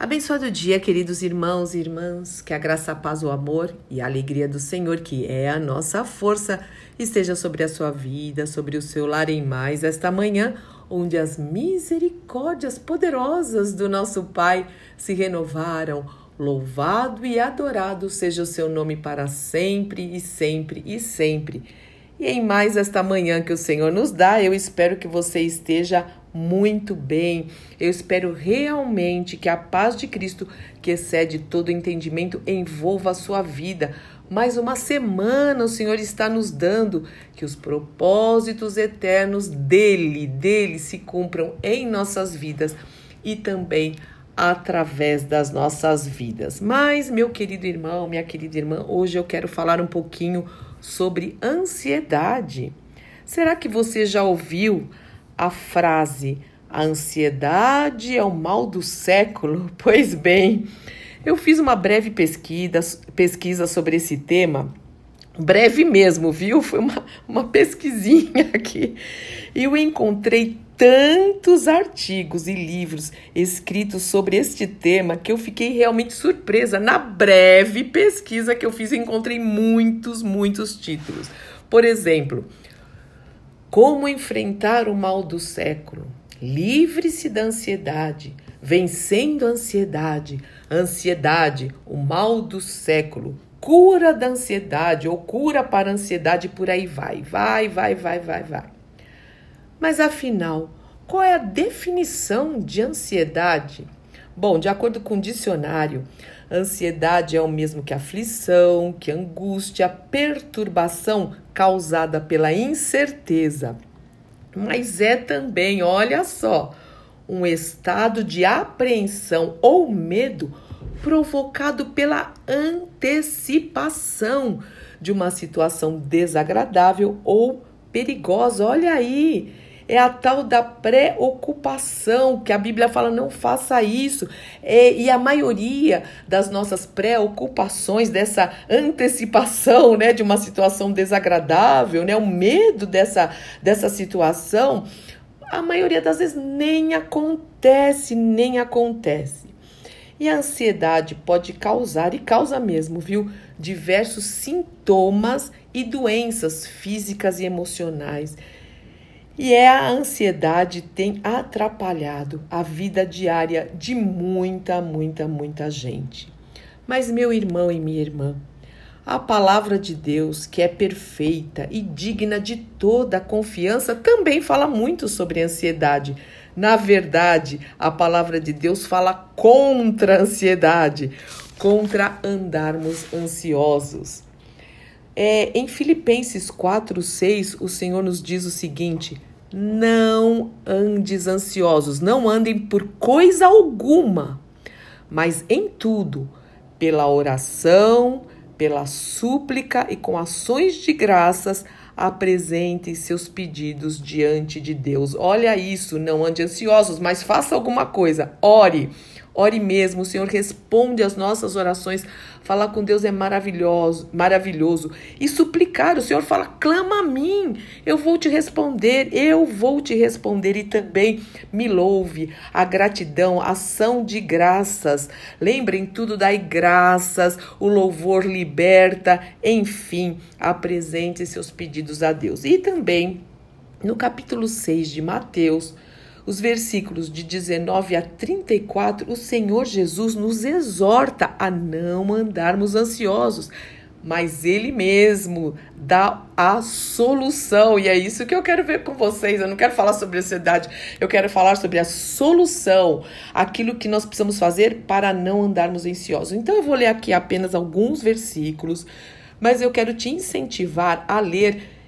Abençoado dia, queridos irmãos e irmãs, que a graça, a paz, o amor e a alegria do Senhor, que é a nossa força, esteja sobre a sua vida, sobre o seu lar em mais esta manhã, onde as misericórdias poderosas do nosso Pai se renovaram. Louvado e adorado seja o seu nome para sempre e sempre e sempre. E em mais esta manhã que o Senhor nos dá, eu espero que você esteja muito bem. Eu espero realmente que a paz de Cristo, que excede todo entendimento, envolva a sua vida. Mais uma semana o Senhor está nos dando que os propósitos eternos dele, dele se cumpram em nossas vidas e também através das nossas vidas. Mas, meu querido irmão, minha querida irmã, hoje eu quero falar um pouquinho sobre ansiedade. Será que você já ouviu a frase a ansiedade é o mal do século? Pois bem, eu fiz uma breve pesquisa, pesquisa sobre esse tema. Breve mesmo, viu? Foi uma, uma pesquisinha aqui. E eu encontrei tantos artigos e livros escritos sobre este tema que eu fiquei realmente surpresa. Na breve pesquisa que eu fiz, encontrei muitos, muitos títulos. Por exemplo, como enfrentar o mal do século? Livre-se da ansiedade, vencendo a ansiedade. Ansiedade, o mal do século. Cura da ansiedade ou cura para a ansiedade, por aí vai, vai, vai, vai, vai, vai. Mas afinal, qual é a definição de ansiedade? Bom, de acordo com o dicionário, ansiedade é o mesmo que aflição, que angústia, perturbação causada pela incerteza. Mas é também, olha só, um estado de apreensão ou medo provocado pela antecipação de uma situação desagradável ou perigosa. Olha aí, é a tal da preocupação, que a Bíblia fala não faça isso. É, e a maioria das nossas preocupações, dessa antecipação né, de uma situação desagradável, né, o medo dessa, dessa situação, a maioria das vezes nem acontece, nem acontece. E a ansiedade pode causar, e causa mesmo, viu, diversos sintomas e doenças físicas e emocionais e é a ansiedade tem atrapalhado a vida diária de muita, muita, muita gente. Mas meu irmão e minha irmã, a palavra de Deus, que é perfeita e digna de toda confiança, também fala muito sobre ansiedade. Na verdade, a palavra de Deus fala contra a ansiedade, contra andarmos ansiosos. É, em Filipenses 4, 6, o Senhor nos diz o seguinte: não andes ansiosos, não andem por coisa alguma, mas em tudo, pela oração, pela súplica e com ações de graças, apresente seus pedidos diante de Deus. Olha isso, não ande ansiosos, mas faça alguma coisa. Ore. Ore mesmo, o Senhor responde às nossas orações. Falar com Deus é maravilhoso, maravilhoso. E suplicar, o Senhor fala: clama a mim, eu vou te responder, eu vou te responder. E também me louve, a gratidão, ação de graças. Lembrem tudo, dai graças, o louvor liberta, enfim, apresente seus pedidos a Deus. E também no capítulo 6 de Mateus os versículos de 19 a 34, o Senhor Jesus nos exorta a não andarmos ansiosos, mas Ele mesmo dá a solução. E é isso que eu quero ver com vocês. Eu não quero falar sobre ansiedade, eu quero falar sobre a solução, aquilo que nós precisamos fazer para não andarmos ansiosos. Então eu vou ler aqui apenas alguns versículos, mas eu quero te incentivar a ler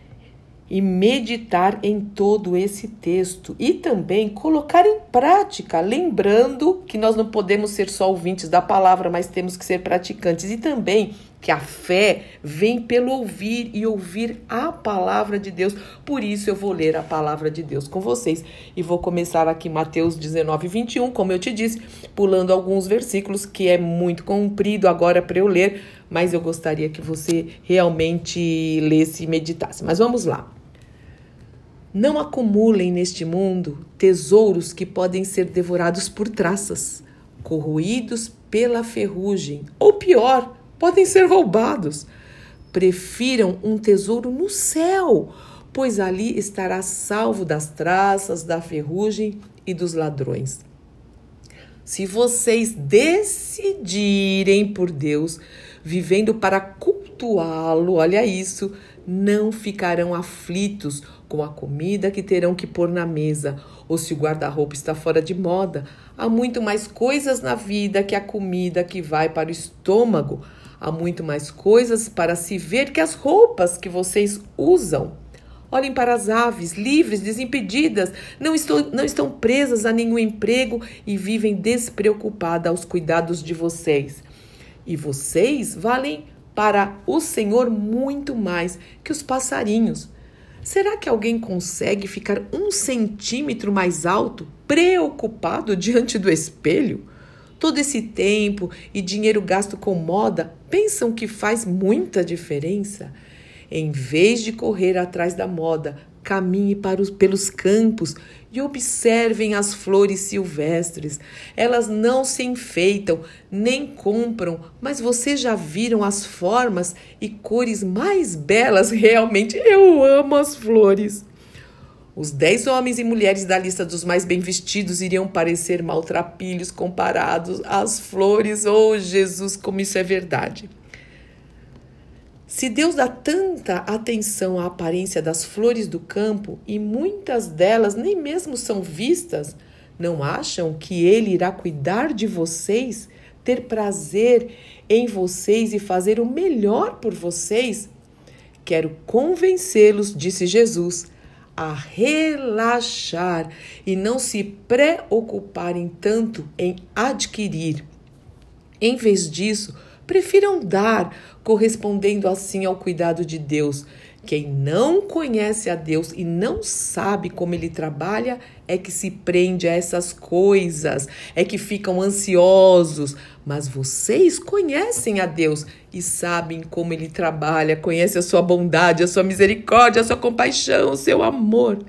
e meditar em todo esse texto. E também colocar em prática, lembrando que nós não podemos ser só ouvintes da palavra, mas temos que ser praticantes. E também que a fé vem pelo ouvir e ouvir a palavra de Deus. Por isso eu vou ler a palavra de Deus com vocês e vou começar aqui Mateus 19, 21, como eu te disse, pulando alguns versículos que é muito comprido agora para eu ler, mas eu gostaria que você realmente lesse e meditasse. Mas vamos lá. Não acumulem neste mundo tesouros que podem ser devorados por traças, corroídos pela ferrugem, ou pior, podem ser roubados. Prefiram um tesouro no céu, pois ali estará salvo das traças, da ferrugem e dos ladrões. Se vocês decidirem por Deus, vivendo para cultuá-lo, olha isso, não ficarão aflitos com a comida que terão que pôr na mesa, ou se o guarda-roupa está fora de moda. Há muito mais coisas na vida que a comida que vai para o estômago. Há muito mais coisas para se ver que as roupas que vocês usam. Olhem para as aves, livres, desimpedidas, não, estou, não estão presas a nenhum emprego e vivem despreocupadas aos cuidados de vocês. E vocês valem para o Senhor muito mais que os passarinhos. Será que alguém consegue ficar um centímetro mais alto, preocupado diante do espelho? Todo esse tempo e dinheiro gasto com moda pensam que faz muita diferença? Em vez de correr atrás da moda, caminhe para os, pelos campos e observem as flores silvestres. Elas não se enfeitam nem compram, mas vocês já viram as formas e cores mais belas? Realmente, eu amo as flores. Os dez homens e mulheres da lista dos mais bem vestidos iriam parecer maltrapilhos comparados às flores. Oh, Jesus, como isso é verdade! Se Deus dá tanta atenção à aparência das flores do campo e muitas delas nem mesmo são vistas, não acham que Ele irá cuidar de vocês, ter prazer em vocês e fazer o melhor por vocês? Quero convencê-los, disse Jesus, a relaxar e não se preocuparem tanto em adquirir. Em vez disso, prefiram dar, correspondendo assim ao cuidado de Deus. Quem não conhece a Deus e não sabe como ele trabalha é que se prende a essas coisas, é que ficam ansiosos. Mas vocês conhecem a Deus e sabem como ele trabalha, conhecem a sua bondade, a sua misericórdia, a sua compaixão, o seu amor.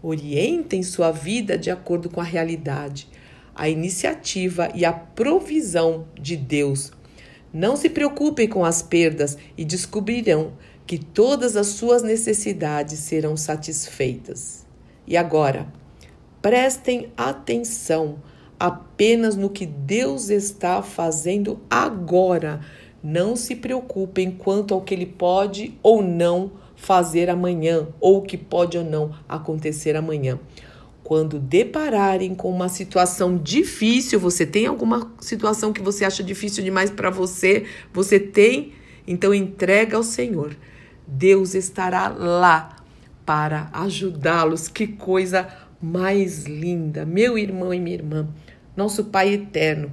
Orientem sua vida de acordo com a realidade, a iniciativa e a provisão de Deus não se preocupem com as perdas e descobrirão que todas as suas necessidades serão satisfeitas. E agora, prestem atenção apenas no que Deus está fazendo agora. Não se preocupem quanto ao que Ele pode ou não fazer amanhã, ou o que pode ou não acontecer amanhã quando depararem com uma situação difícil, você tem alguma situação que você acha difícil demais para você, você tem, então entrega ao Senhor. Deus estará lá para ajudá-los. Que coisa mais linda, meu irmão e minha irmã. Nosso Pai eterno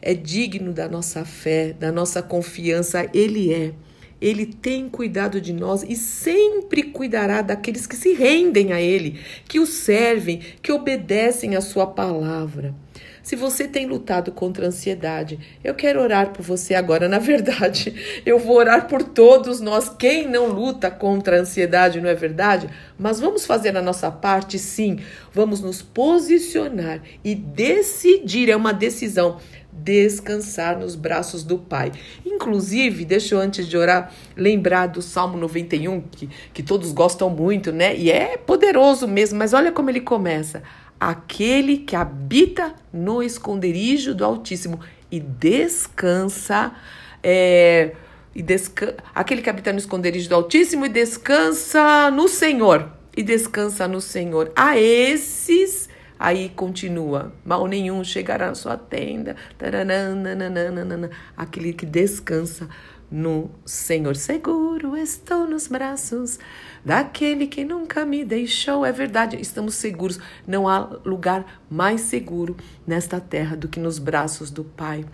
é digno da nossa fé, da nossa confiança, ele é. Ele tem cuidado de nós e sempre cuidará daqueles que se rendem a Ele, que o servem, que obedecem à Sua palavra. Se você tem lutado contra a ansiedade, eu quero orar por você agora. Na verdade, eu vou orar por todos nós. Quem não luta contra a ansiedade, não é verdade? Mas vamos fazer a nossa parte, sim. Vamos nos posicionar e decidir. É uma decisão descansar nos braços do Pai. Inclusive, deixa eu antes de orar lembrar do Salmo 91, que, que todos gostam muito, né? E é poderoso mesmo, mas olha como ele começa. Aquele que habita no esconderijo do Altíssimo e descansa. É, e desca aquele que habita no esconderijo do Altíssimo e descansa no Senhor. E descansa no Senhor. A esses Aí continua: mal nenhum chegará à sua tenda. Aquele que descansa no Senhor. Seguro estou nos braços daquele que nunca me deixou. É verdade, estamos seguros. Não há lugar mais seguro nesta terra do que nos braços do Pai.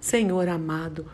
Senhor amado,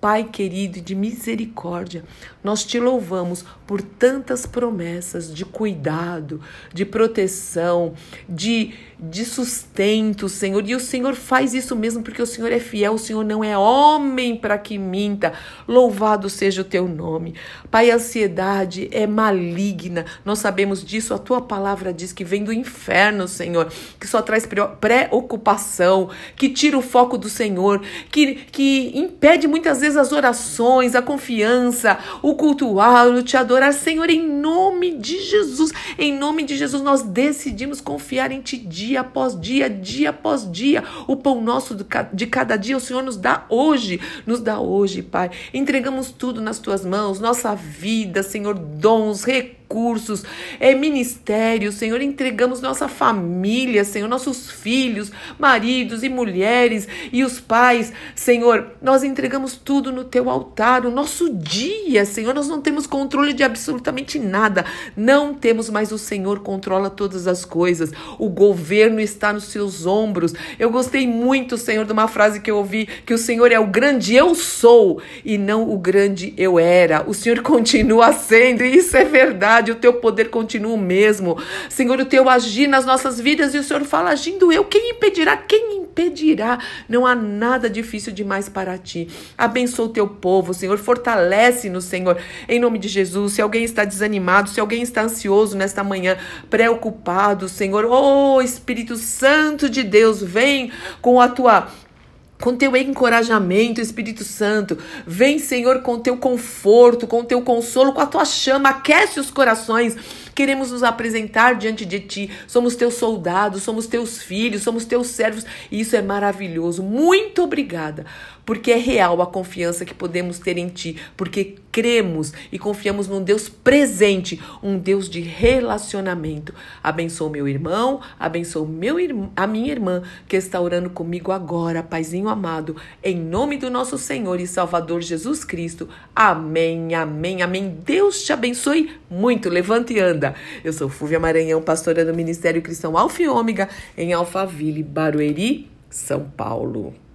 Pai querido e de misericórdia, nós te louvamos por tantas promessas de cuidado, de proteção, de, de sustento, Senhor. E o Senhor faz isso mesmo porque o Senhor é fiel, o Senhor não é homem para que minta. Louvado seja o teu nome. Pai, a ansiedade é maligna, nós sabemos disso, a tua palavra diz que vem do inferno, Senhor, que só traz preocupação, que tira o foco do Senhor, que, que impede muitas vezes as orações, a confiança, o cultuar, o te adorar. Senhor, em nome de Jesus, em nome de Jesus, nós decidimos confiar em Ti dia após dia, dia após dia. O pão nosso de cada dia o Senhor nos dá hoje, nos dá hoje, Pai. Entregamos tudo nas Tuas mãos, nossa vida, Senhor, dons, recursos recursos, é ministério, Senhor, entregamos nossa família, Senhor, nossos filhos, maridos e mulheres e os pais, Senhor, nós entregamos tudo no teu altar, o nosso dia, Senhor, nós não temos controle de absolutamente nada, não temos mais o Senhor controla todas as coisas, o governo está nos seus ombros. Eu gostei muito, Senhor, de uma frase que eu ouvi, que o Senhor é o grande eu sou e não o grande eu era. O Senhor continua sendo, e isso é verdade o teu poder continua o mesmo. Senhor, o teu agir nas nossas vidas e o Senhor fala agindo eu. Quem impedirá? Quem impedirá? Não há nada difícil demais para ti. Abençoa o teu povo, Senhor. Fortalece-nos, Senhor, em nome de Jesus. Se alguém está desanimado, se alguém está ansioso nesta manhã, preocupado, Senhor, oh Espírito Santo de Deus, vem com a tua com teu encorajamento, Espírito Santo. Vem, Senhor, com teu conforto, com teu consolo, com a tua chama, aquece os corações. Queremos nos apresentar diante de ti. Somos teus soldados, somos teus filhos, somos teus servos, e isso é maravilhoso. Muito obrigada porque é real a confiança que podemos ter em Ti, porque cremos e confiamos num Deus presente, um Deus de relacionamento. Abençoa meu irmão, abençoa meu, a minha irmã que está orando comigo agora, Paizinho amado, em nome do nosso Senhor e Salvador Jesus Cristo. Amém, amém, amém. Deus te abençoe muito. Levanta e anda. Eu sou Fúvia Maranhão, pastora do Ministério Cristão Alfa e Ômega, em Alphaville, Barueri, São Paulo.